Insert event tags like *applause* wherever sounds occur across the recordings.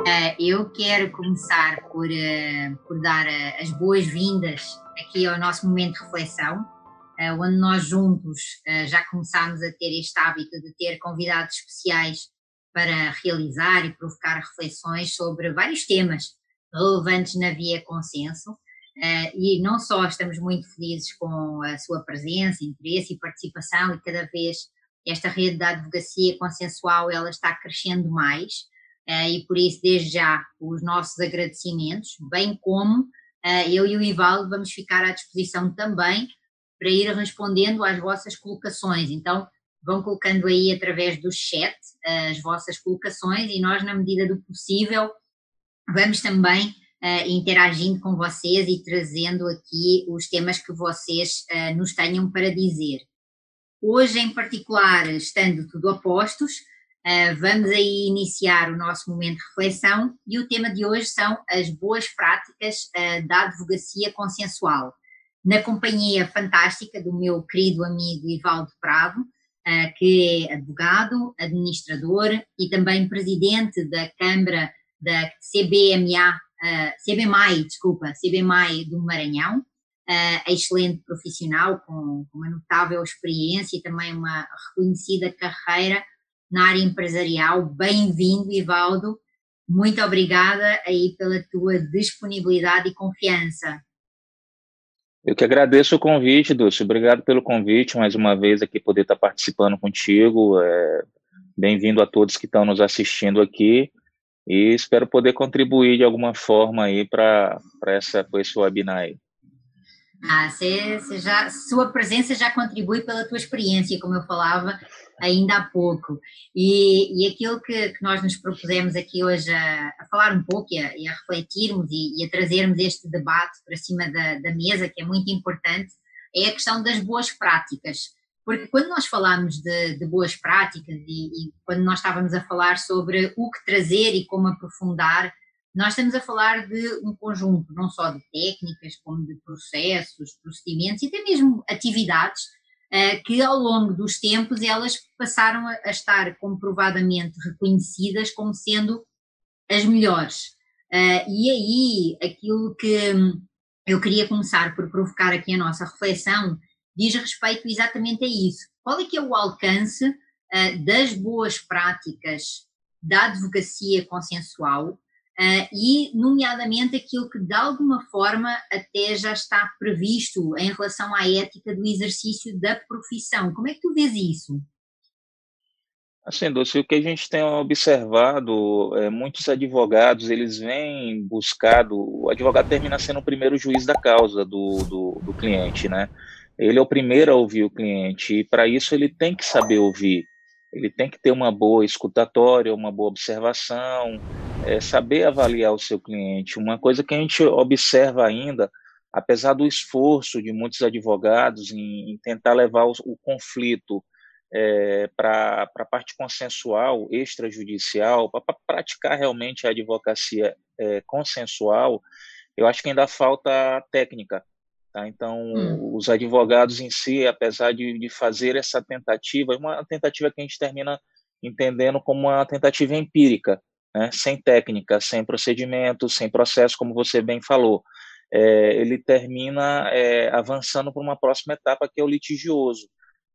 Uh, eu quero começar por, uh, por dar uh, as boas-vindas aqui ao nosso momento de reflexão, onde nós juntos já começámos a ter este hábito de ter convidados especiais para realizar e provocar reflexões sobre vários temas relevantes na via consenso. e não só estamos muito felizes com a sua presença, interesse e participação, e cada vez esta rede da advocacia consensual ela está crescendo mais e por isso desde já os nossos agradecimentos, bem como uh, eu e o Ivaldo vamos ficar à disposição também para ir respondendo às vossas colocações. Então vão colocando aí através do chat uh, as vossas colocações e nós na medida do possível vamos também interagindo com vocês e trazendo aqui os temas que vocês nos tenham para dizer. Hoje, em particular, estando tudo a postos, vamos aí iniciar o nosso momento de reflexão e o tema de hoje são as boas práticas uh, da advocacia consensual. Na companhia fantástica do meu querido amigo Ivaldo Prado, uh, que é advogado, administrador e também presidente da Câmara da CBMA, CBMAI, desculpa, CBMAI do Maranhão, uh, excelente profissional, com, uma notável experiência e também uma reconhecida carreira na área empresarial. Bem-vindo, Ivaldo. Muito obrigada aí pela tua disponibilidade e confiança. Eu que agradeço o convite, Dulce. Obrigado pelo convite, mais uma vez aqui poder estar participando contigo. É, Bem-vindo a todos que estão nos assistindo aqui e espero poder contribuir de alguma forma aí para essa esse webinar aí. Ah, você, você já, sua presença já contribui pela tua experiência, como eu falava ainda há pouco. E, e aquilo que, que nós nos propusemos aqui hoje a, a falar um pouco e a, e a refletirmos e, e, a trazermos este debate para cima da, da mesa, que é muito importante, é a questão das boas práticas. Porque quando nós falamos de, de boas práticas e, quando nós estávamos a falar sobre o que trazer e como aprofundar, nós estamos a falar de um conjunto não só de técnicas, como de processos, procedimentos e até mesmo atividades que ao longo dos tempos elas passaram a, estar comprovadamente reconhecidas como sendo as melhores. Uh, e aí aquilo que eu queria começar por provocar aqui a nossa reflexão diz respeito exatamente a isso. Qual é que é o alcance uh, das boas práticas da advocacia consensual Uh, e, nomeadamente, aquilo que de alguma forma até já está previsto em relação à ética do exercício da profissão. Como é que tu vês isso? Assim, Dulce, o que a gente tem observado, é, muitos advogados, eles vêm buscado, o advogado termina sendo o primeiro juiz da causa do, do, do cliente, né? Ele é o primeiro a ouvir o cliente, e para isso ele tem que saber ouvir, ele tem que ter uma boa escutatória, uma boa observação, é, saber avaliar o seu cliente. Uma coisa que a gente observa ainda, apesar do esforço de muitos advogados em, em tentar levar o, o conflito é, para a parte consensual, extrajudicial, para praticar realmente a advocacia é, consensual, eu acho que ainda falta técnica. Tá? Então, hum. os advogados em si, apesar de, de fazer essa tentativa, é uma tentativa que a gente termina entendendo como uma tentativa empírica, né? sem técnica, sem procedimento, sem processo, como você bem falou. É, ele termina é, avançando para uma próxima etapa, que é o litigioso.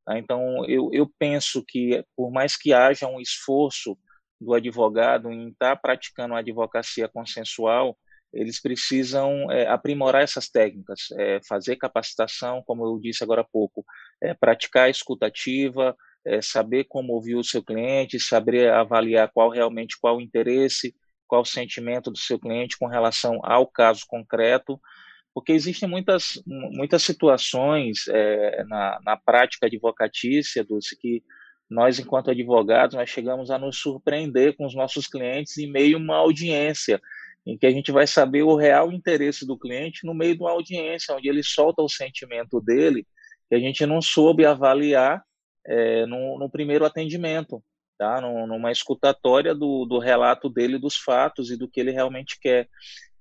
Tá? Então, eu, eu penso que, por mais que haja um esforço do advogado em estar tá praticando a advocacia consensual, eles precisam é, aprimorar essas técnicas, é, fazer capacitação, como eu disse agora há pouco, é, praticar escutativa, é, saber como ouvir o seu cliente, saber avaliar qual realmente qual o interesse, qual o sentimento do seu cliente com relação ao caso concreto, porque existem muitas, muitas situações é, na, na prática advocatícia, Dulce, que nós, enquanto advogados, nós chegamos a nos surpreender com os nossos clientes em meio a uma audiência, em que a gente vai saber o real interesse do cliente no meio de uma audiência, onde ele solta o sentimento dele, que a gente não soube avaliar é, no, no, primeiro atendimento, tá? numa escutatória do, do relato dele, dos fatos e do que ele realmente quer.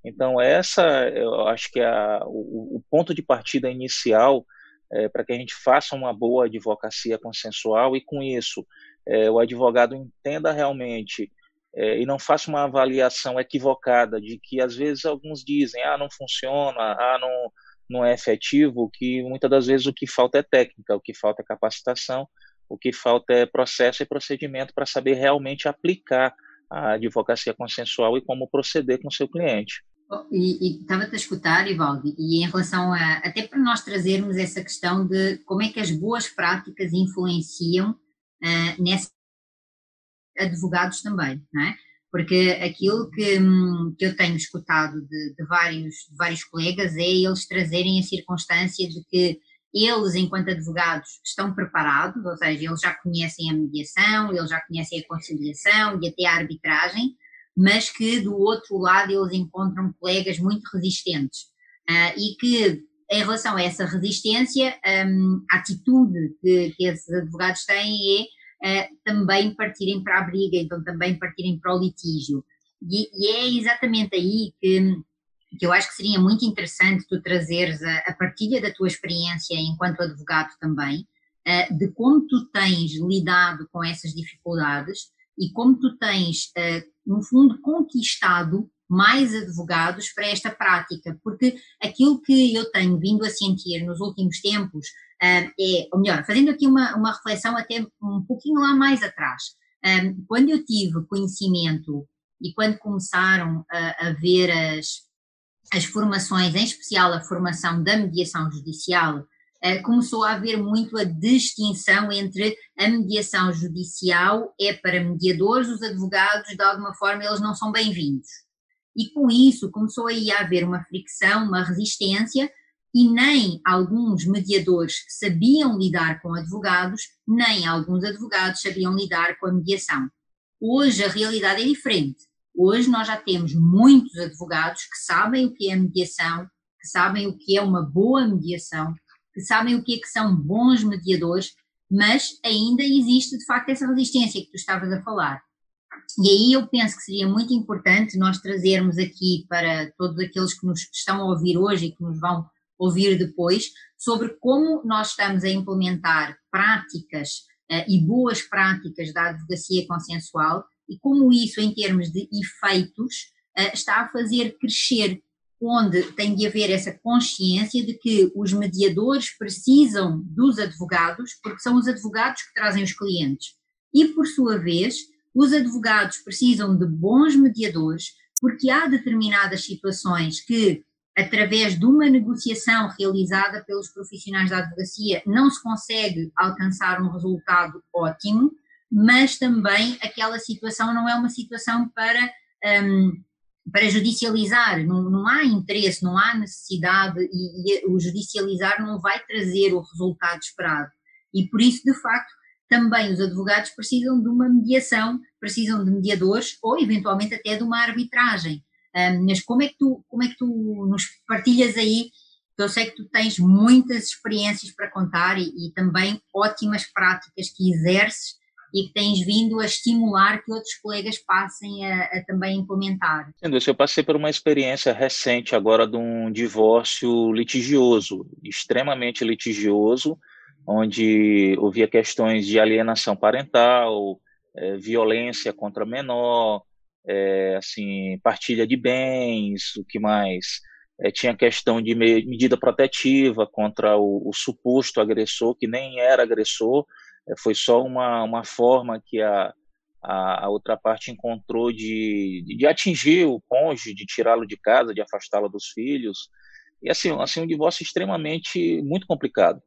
Então, essa, eu acho que é a, o, o ponto de partida inicial é, para que a gente faça uma boa advocacia consensual e, com isso, é, o advogado entenda realmente é, e não faço uma avaliação equivocada de que às vezes alguns dizem, ah, não funciona, ah, não, não é efetivo, que muitas das vezes o que falta é técnica, o que falta é capacitação, o que falta é processo e procedimento para saber realmente aplicar a advocacia consensual e como proceder com o seu cliente. E estava-te a escutar, Ivaldi, e em relação a, até para nós trazermos essa questão de como é que as boas práticas influenciam uh, nessa advogados também, não é? Porque aquilo que, hum, que eu tenho escutado de, de, vários, de vários colegas é eles trazerem a circunstância de que eles, enquanto advogados, estão preparados, ou seja, eles já conhecem a mediação, eles já conhecem a conciliação e até a arbitragem, mas que do outro lado eles encontram colegas muito resistentes. Uh, e que em relação a essa resistência, um, a atitude que, que esses advogados têm é uh, também partirem para a briga, então também partirem para o litígio. E, e, é exatamente aí que, que eu acho que seria muito interessante tu trazeres a, a partilha da tua experiência enquanto advogado também, uh, de como tu tens lidado com essas dificuldades e como tu tens, uh, no fundo, conquistado mais advogados para esta prática, porque aquilo que eu tenho vindo a sentir nos últimos tempos é, ou melhor, fazendo aqui uma, uma reflexão até um pouquinho lá mais atrás, quando eu tive conhecimento e quando começaram a, a ver as, as formações, em especial a formação da mediação judicial, eh, começou a haver muito a distinção entre a mediação judicial é para mediadores, os advogados, de alguma forma, eles não são bem-vindos. E com isso começou aí a haver uma fricção, uma resistência, e nem alguns mediadores sabiam lidar com advogados, nem alguns advogados sabiam lidar com a mediação. Hoje a realidade é diferente. Hoje nós já temos muitos advogados que sabem o que é mediação, que sabem o que é uma boa mediação, que sabem o que é que são bons mediadores, mas ainda existe de facto essa resistência que tu estavas a falar. E aí eu penso que seria muito importante nós trazermos aqui para todos aqueles que nos estão a ouvir hoje e que nos vão ouvir depois, sobre como nós estamos a implementar práticas uh, e boas práticas da advocacia consensual e como isso, em termos de efeitos, uh, está a fazer crescer, onde tem de haver essa consciência de que os mediadores precisam dos advogados, porque são os advogados que trazem os clientes. E, por sua vez, os advogados precisam de bons mediadores, porque há determinadas situações que através de uma negociação realizada pelos profissionais da advocacia, não se consegue alcançar um resultado ótimo, mas também aquela situação não é uma situação para, um, para judicializar, não, não, há interesse, não há necessidade e, e o judicializar não vai trazer o resultado esperado. E por isso, de facto, também os advogados precisam de uma mediação, precisam de mediadores ou eventualmente até de uma arbitragem um, mas como é, que tu, como é que tu nos partilhas aí? Eu sei que tu tens muitas experiências para contar e, e também ótimas práticas que exerces e que tens vindo a estimular que outros colegas passem a, a também implementar. Eu passei por uma experiência recente agora de um divórcio litigioso, extremamente litigioso, onde havia questões de alienação parental, é, violência contra menor, é, assim, partilha de bens, o que mais? É, tinha questão de medida protetiva contra o, o, suposto agressor, que nem era agressor, foi só uma, uma forma que a, a, a outra parte encontrou de, de, atingir o cônjuge, de tirá-lo de casa, de afastá-lo dos filhos. E assim, assim, um divórcio extremamente muito complicado.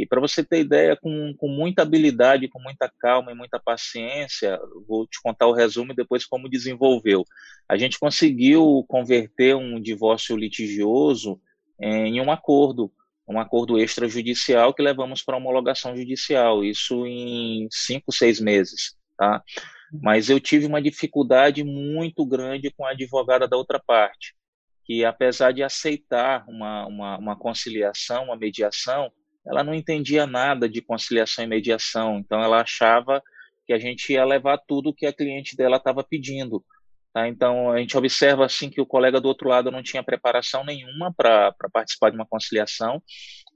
E para você ter ideia, com, com muita habilidade, com muita calma e muita paciência, vou te contar o resumo e depois como desenvolveu. A gente conseguiu converter um divórcio litigioso em um acordo, um acordo extrajudicial que levamos para homologação judicial, isso em cinco, seis meses. Tá? Mas eu tive uma dificuldade muito grande com a advogada da outra parte, que apesar de aceitar uma, uma, uma conciliação, uma mediação, ela não entendia nada de conciliação e mediação, então ela achava que a gente ia levar tudo que a cliente dela estava pedindo. Tá? Então a gente observa assim que o colega do outro lado não tinha preparação nenhuma para participar de uma conciliação.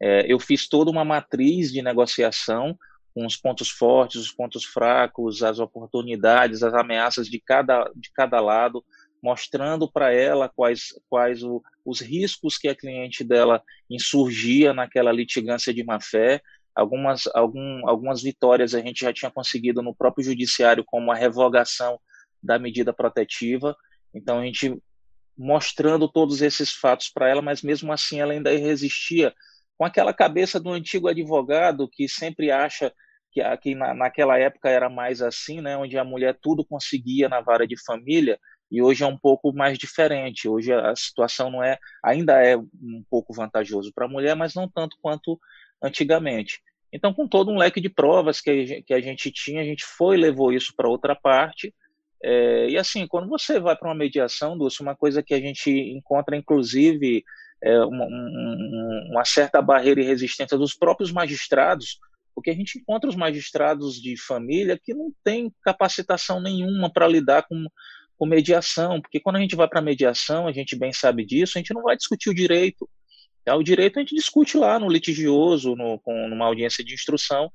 É, eu fiz toda uma matriz de negociação com os pontos fortes, os pontos fracos, as oportunidades, as ameaças de cada, de cada lado, mostrando para ela quais, quais o, os riscos que a cliente dela insurgia naquela litigância de má-fé. Algumas, algum, algumas vitórias a gente já tinha conseguido no próprio judiciário, como a revogação da medida protetiva. Então, a gente mostrando todos esses fatos para ela, mas mesmo assim ela ainda resistia com aquela cabeça do antigo advogado que sempre acha que, que na, naquela época era mais assim, né, onde a mulher tudo conseguia na vara de família, e hoje é um pouco mais diferente. Hoje a situação não é, ainda é um pouco vantajoso para a mulher, mas não tanto quanto antigamente. Então, com todo um leque de provas que, que a gente tinha, a gente foi levou isso para outra parte. É, e assim, quando você vai para uma mediação, Dulce, uma coisa que a gente encontra, inclusive, é, uma, uma certa barreira e resistência dos próprios magistrados, porque a gente encontra os magistrados de família que não têm capacitação nenhuma para lidar com, com mediação, porque quando a gente vai para mediação, a gente bem sabe disso, a gente não vai discutir o direito. Tá? O direito a gente discute lá no litigioso, no, com, numa audiência de instrução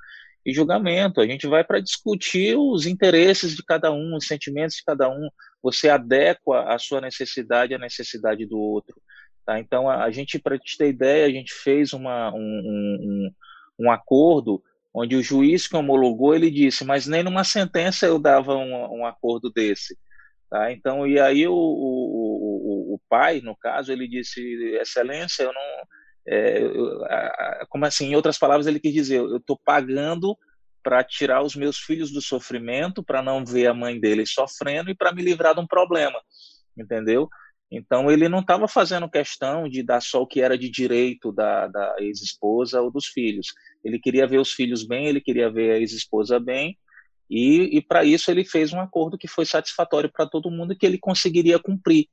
e julgamento. A gente vai para discutir os interesses de cada um, os sentimentos de cada um. Você adequa a sua necessidade à necessidade do outro. Tá? Então, a, a gente, para te ter ideia, a gente fez uma, um, um, um, acordo onde o juiz que homologou, ele disse, mas nem numa sentença eu dava um, um acordo desse. Tá? Então, e aí o, o, o, pai, no caso, ele disse, excelência, eu não... É, eu, a, como assim, em outras palavras, ele quis dizer, eu estou pagando para tirar os meus filhos do sofrimento, para não ver a mãe deles sofrendo e para me livrar de um problema, entendeu? Então, ele não estava fazendo questão de dar só o que era de direito da, da ex-esposa ou dos filhos. Ele queria ver os filhos bem, ele queria ver a ex-esposa bem, e, e para isso ele fez um acordo que foi satisfatório para todo mundo e que ele conseguiria cumprir.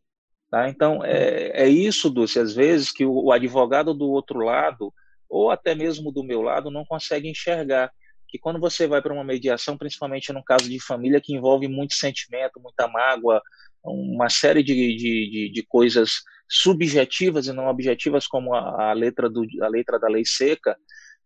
Tá? Então, é, é isso, Dulce, às vezes que o, o advogado do outro lado, ou até mesmo do meu lado, não consegue enxergar que quando você vai para uma mediação, principalmente no caso de família que envolve muito sentimento, muita mágoa, uma série de, de, de, de coisas subjetivas e não objetivas, como a, a, letra, do, a letra da lei seca,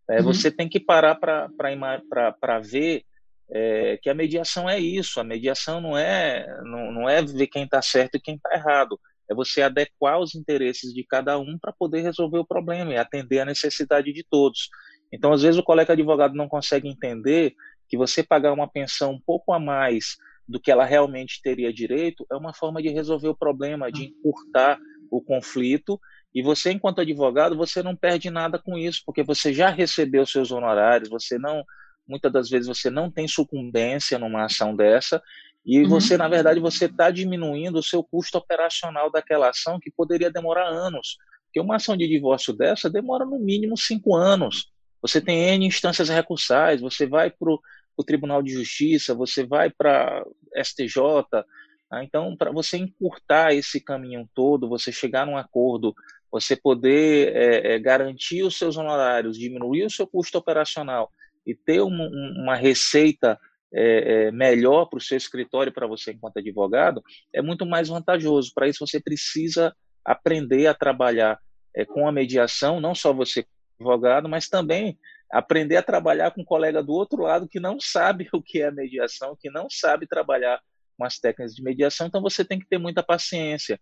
é, uhum. você tem que parar para ver é, que a mediação é isso. A mediação não é, não, não é ver quem está certo e quem está errado. É você adequar os interesses de cada um para poder resolver o problema e atender a necessidade de todos. Então, às vezes, o colega advogado não consegue entender que você pagar uma pensão um pouco a mais do que ela realmente teria direito, é uma forma de resolver o problema, de encurtar o conflito. E você, enquanto advogado, você não perde nada com isso, porque você já recebeu seus honorários, você não, muitas das vezes você não tem sucumbência numa ação dessa, e uhum. você, na verdade, você está diminuindo o seu custo operacional daquela ação, que poderia demorar anos. Porque uma ação de divórcio dessa demora no mínimo cinco anos. Você tem N instâncias recursais, você vai para o Tribunal de Justiça, você vai para STJ. Tá? Então, para você encurtar esse caminho todo, você chegar num acordo, você poder é, é, garantir os seus honorários, diminuir o seu custo operacional e ter uma, uma receita é, é, melhor para o seu escritório, para você enquanto advogado, é muito mais vantajoso. Para isso, você precisa aprender a trabalhar é, com a mediação, não só você advogado, mas também aprender a trabalhar com um colega do outro lado que não sabe *laughs* o que é mediação, que não sabe trabalhar com as técnicas de mediação, então você tem que ter muita paciência.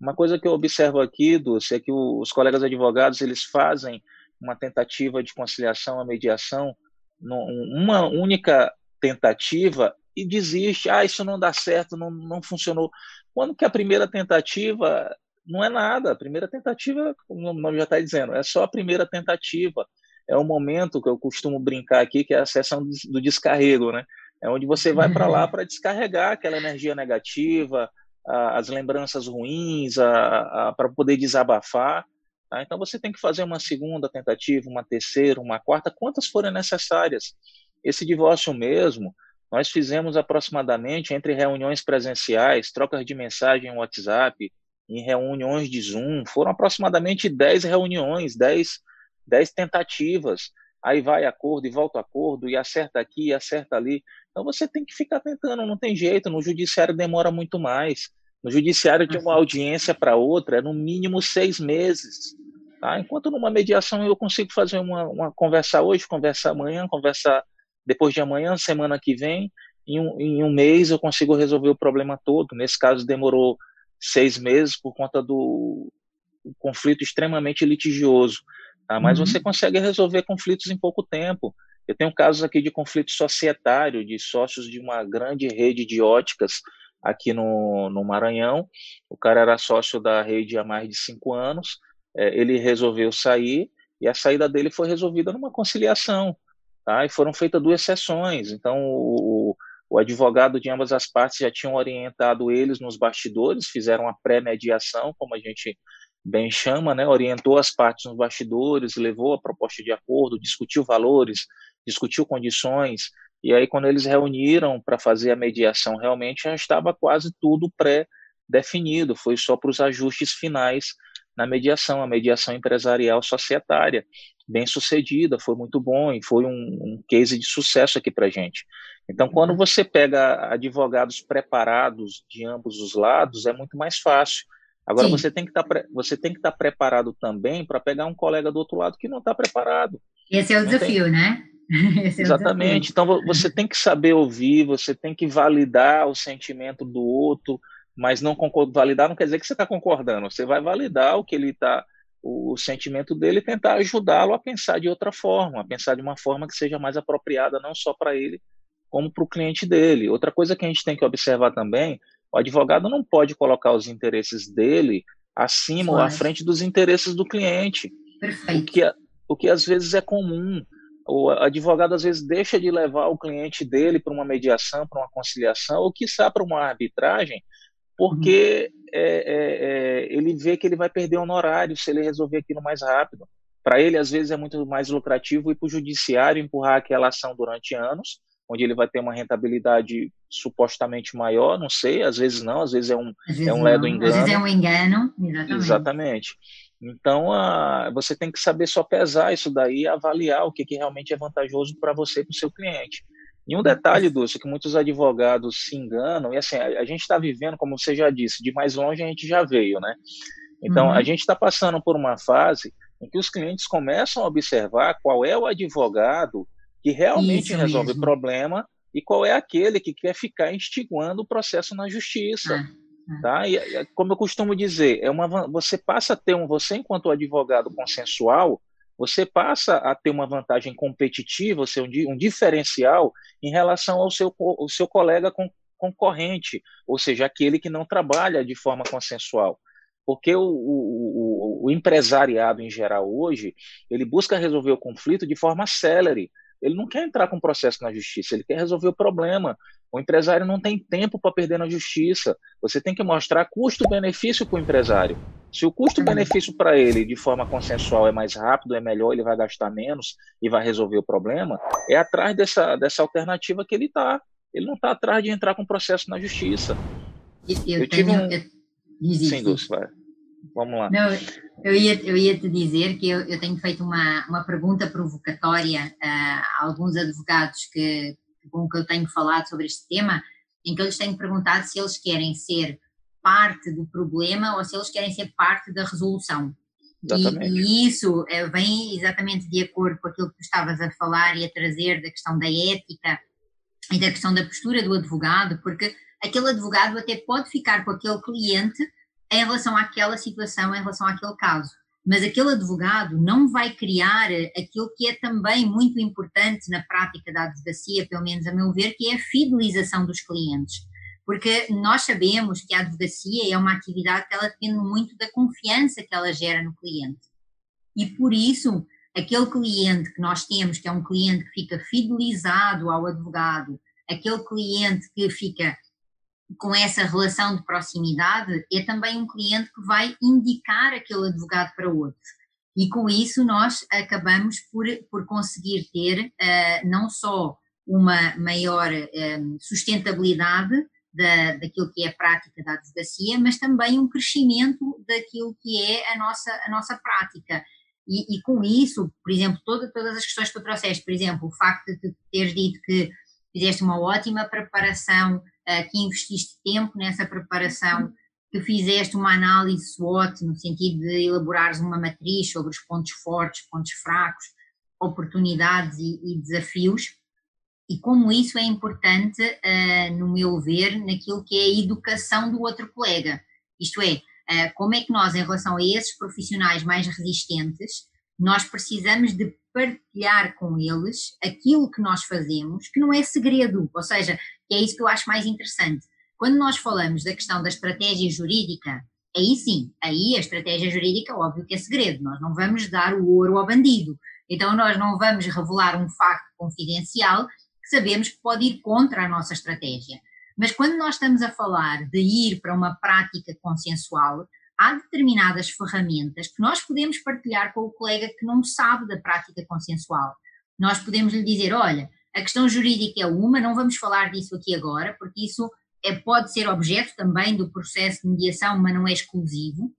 Uma coisa que eu observo aqui, Dulce, é que os colegas advogados eles fazem uma tentativa de conciliação, a mediação, uma única tentativa e desiste, ah, isso não dá certo, não, não funcionou. Quando que a primeira tentativa não é nada, a primeira tentativa, como o nome já está dizendo, é só a primeira tentativa é um momento que eu costumo brincar aqui, que é a sessão do descarrego, né? É onde você vai para lá para descarregar aquela energia negativa, as lembranças ruins, para poder desabafar. Tá? Então você tem que fazer uma segunda tentativa, uma terceira, uma quarta, quantas forem necessárias. Esse divórcio mesmo, nós fizemos aproximadamente entre reuniões presenciais, trocas de mensagem em WhatsApp, em reuniões de Zoom, foram aproximadamente 10 reuniões, 10 dez tentativas, aí vai acordo e volta acordo, e acerta aqui, e acerta ali. Então você tem que ficar tentando, não tem jeito, no judiciário demora muito mais. No judiciário, de uma uhum. audiência para outra, é no mínimo seis meses. Tá? Enquanto numa mediação eu consigo fazer uma, uma conversar hoje, conversar amanhã, conversar depois de amanhã, semana que vem, em um, em um mês eu consigo resolver o problema todo. Nesse caso, demorou seis meses por conta do conflito extremamente litigioso. Tá? Mas uhum. você consegue resolver conflitos em pouco tempo. Eu tenho casos aqui de conflito societário, de sócios de uma grande rede de óticas aqui no, no Maranhão. O cara era sócio da rede há mais de cinco anos, é, ele resolveu sair e a saída dele foi resolvida numa conciliação. Tá? E foram feitas duas sessões. Então, o, o advogado de ambas as partes já tinham orientado eles nos bastidores, fizeram a pré-mediação, como a gente bem chama, né? orientou as partes nos bastidores, levou a proposta de acordo, discutiu valores, discutiu condições, e aí quando eles reuniram para fazer a mediação, realmente já estava quase tudo pré-definido, foi só para os ajustes finais na mediação, a mediação empresarial societária, bem sucedida, foi muito bom e foi um, um case de sucesso aqui para gente. Então, quando uhum. você pega advogados preparados de ambos os lados, é muito mais fácil. Agora, você tem que tá, você tem que estar tá preparado também para pegar um colega do outro lado que não está preparado. Esse é o não desafio, tem... né? *laughs* Exatamente. Então, você tem que saber ouvir, você tem que validar o sentimento do outro, mas não validar não quer dizer que você está concordando. Você vai validar o que ele está, o sentimento dele, e tentar ajudá-lo a pensar de outra forma, a pensar de uma forma que seja mais apropriada não só para ele, como para o cliente dele. Outra coisa que a gente tem que observar também, o advogado não pode colocar os interesses dele acima ou à frente dos interesses do cliente. Perfeito. O que, o que às vezes é comum. O advogado às vezes deixa de levar o cliente dele para uma mediação, para uma conciliação, ou quiçá para uma arbitragem, porque uhum. é, é, é, ele vê que ele vai perder honorário se ele resolver aquilo mais rápido. Para ele, às vezes, é muito mais lucrativo ir para o judiciário, empurrar aquela ação durante anos, onde ele vai ter uma rentabilidade supostamente maior, não sei, às vezes não, às vezes é um, vezes é um ledo engano. Às vezes é um engano, exatamente. Exatamente. Então, a, você tem que saber só pesar isso daí, avaliar o que, que realmente é vantajoso para você e para o seu cliente. E um detalhe, Dulce, que muitos advogados se enganam, e assim, a, a gente está vivendo, como você já disse, de mais longe a gente já veio, né? Então, uhum. a gente está passando por uma fase em que os clientes começam a observar qual é o advogado que realmente Isso resolve o problema e qual é aquele que quer ficar instigando o processo na justiça. Ah. Tá? E, como eu costumo dizer, é uma, você passa a ter um, você enquanto advogado consensual, você passa a ter uma vantagem competitiva, ou seja, um, um diferencial em relação ao seu, ao seu colega com, concorrente, ou seja, aquele que não trabalha de forma consensual. Porque o, o, o, o empresariado em geral hoje, ele busca resolver o conflito de forma célere, ele não quer entrar com processo na justiça, ele quer resolver o problema. O empresário não tem tempo para perder na justiça. Você tem que mostrar custo-benefício para o empresário. Se o custo-benefício para ele, de forma consensual, é mais rápido, é melhor, ele vai gastar menos e vai resolver o problema, é atrás dessa, dessa alternativa que ele está. Ele não está atrás de entrar com processo na justiça. Eu, eu, tenho, tive um... eu... Sim, Dulce, vai. Vamos lá. Não, eu ia, eu ia te dizer que eu, eu tenho feito uma, uma pergunta provocatória a alguns advogados que, com que eu tenho falado sobre este tema, em que eu lhes tenho perguntado se eles querem ser parte do problema ou se eles querem ser parte da resolução. E, e, isso é, vem exatamente de acordo com aquilo que tu estavas a falar e a trazer da questão da ética e da questão da postura do advogado, porque aquele advogado até pode ficar com aquele cliente em relação àquela situação, em relação àquele caso. Mas aquele advogado não vai criar aquilo que é também muito importante na prática da advocacia, pelo menos a meu ver, que é a fidelização dos clientes. Porque nós sabemos que a advocacia é uma atividade que ela depende muito da confiança que ela gera no cliente. E por isso, aquele cliente que nós temos, que é um cliente que fica fidelizado ao advogado, aquele cliente que fica com essa relação de proximidade, é também um cliente que vai indicar aquele advogado para outro. E com isso nós acabamos por, por conseguir ter uh, não só uma maior um, sustentabilidade da, daquilo que é a prática da advocacia, mas também um crescimento daquilo que é a nossa, a nossa prática. E, e com isso, por exemplo, toda, todas as questões que tu trouxeste, por exemplo, o facto de teres dito que fizeste uma ótima preparação uh, que investiste tempo nessa preparação, que fizeste uma análise SWOT, no sentido de elaborares uma matriz sobre os pontos fortes, pontos fracos, oportunidades e, e desafios. e como isso é importante, uh, no meu ver, naquilo que é a educação do outro colega. Isto é, uh, como é que nós, em relação a esses profissionais mais resistentes, nós precisamos de partilhar com eles aquilo que nós fazemos, que não é segredo, ou seja, que é isso que eu acho mais interessante. Quando nós falamos da questão da estratégia jurídica, aí sim, aí a estratégia jurídica, óbvio que é segredo, nós não vamos dar o ouro ao bandido, então nós não vamos revelar um facto confidencial que sabemos que pode ir contra a nossa estratégia. Mas quando nós estamos a falar de ir para uma prática consensual, há determinadas ferramentas que nós podemos partilhar com o colega que não sabe da prática consensual. Nós podemos lhe dizer: olha, a questão jurídica é uma, não vamos falar disso aqui agora, porque isso é, pode ser objeto também do processo de mediação, mas não é exclusivo.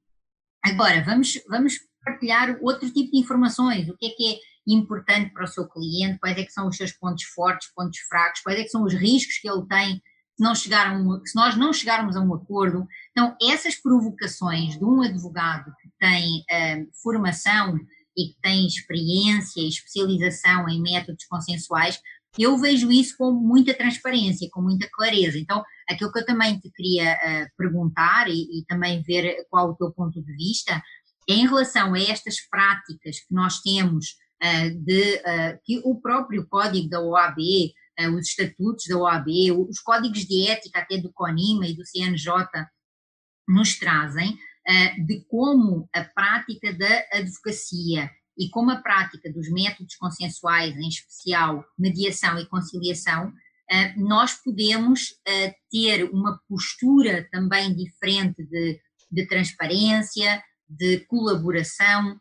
Agora, vamos, vamos partilhar outro tipo de informações, o que é que é importante para o seu cliente, quais é que são os seus pontos fortes, pontos fracos, quais é que são os riscos que ele tem não chegar um, se nós não chegarmos a um acordo. Então, essas provocações de um advogado que tem uh, formação e que tem experiência e especialização em métodos consensuais, eu vejo isso com muita transparência, com muita clareza. Então, aquilo que eu também te queria uh, perguntar e, e, também ver qual o teu ponto de vista é em relação a estas práticas que nós temos uh, de que o próprio código da OAB os estatutos da OAB, os códigos de ética até do CONIMA e do CNJ nos trazem eh, de como a prática da advocacia e como a prática dos métodos consensuais, em especial mediação e conciliação, eh, nós podemos ter uma postura também diferente de, de transparência, de colaboração,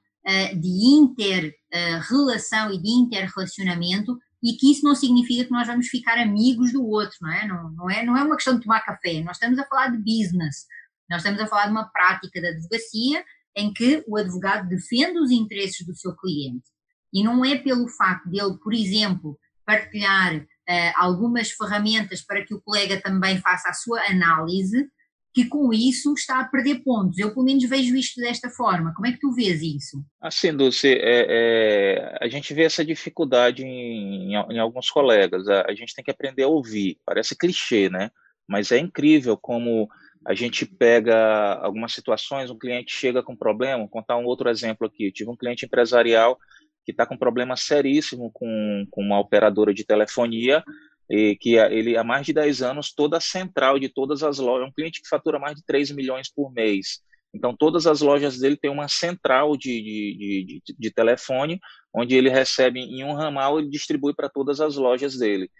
de inter-relação e de inter-relacionamento e que isso não significa que nós vamos ficar amigos do outro, não é? Não, não é? não é uma questão de tomar café, nós estamos a falar de business, nós estamos a falar de uma prática da advocacia em que o advogado defende os interesses do seu cliente. E não é pelo facto dele, por exemplo, partilhar uh, algumas ferramentas para que o colega também faça a sua análise, que com isso está a perder pontos. Eu, pelo menos, vejo isto desta forma. Como é que tu vês isso? Assim, Dulce, é, é, a gente vê essa dificuldade em, em alguns colegas. A, a, gente tem que aprender a ouvir. Parece clichê, né? Mas é incrível como a gente pega algumas situações, um cliente chega com problema. Vou contar um outro exemplo aqui. Eu tive um cliente empresarial que está com problema seríssimo com, com uma operadora de telefonia e que ele há mais de 10 anos, toda a central de todas as lojas, é um cliente que fatura mais de 3 milhões por mês. Então, todas as lojas dele têm uma central de, de, de, de telefone, onde ele recebe em um ramal e distribui para todas as lojas dele.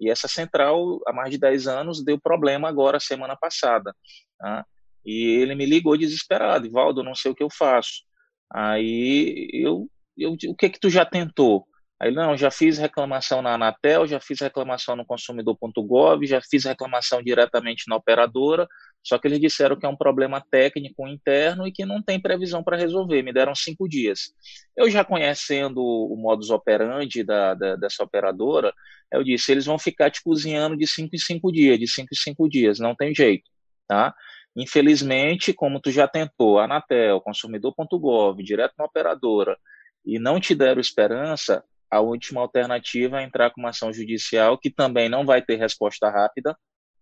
E essa central, há mais de 10 anos, deu problema agora, semana passada. Tá? E ele me ligou desesperado, Valdo, não sei o que eu faço. Aí eu, eu o que que tu já tentou? Aí, não, já fiz reclamação na Anatel, já fiz reclamação no consumidor.gov, já fiz reclamação diretamente na operadora, só que eles disseram que é um problema técnico interno e que não tem previsão para resolver, me deram cinco dias. Eu já conhecendo o modus operandi da, da, dessa operadora, eu disse, eles vão ficar te cozinhando de cinco em cinco dias, de cinco em cinco dias, não tem jeito, tá? Infelizmente, como tu já tentou, Anatel, consumidor.gov, direto na operadora, e não te deram esperança, a última alternativa é entrar com uma ação judicial que também não vai ter resposta rápida.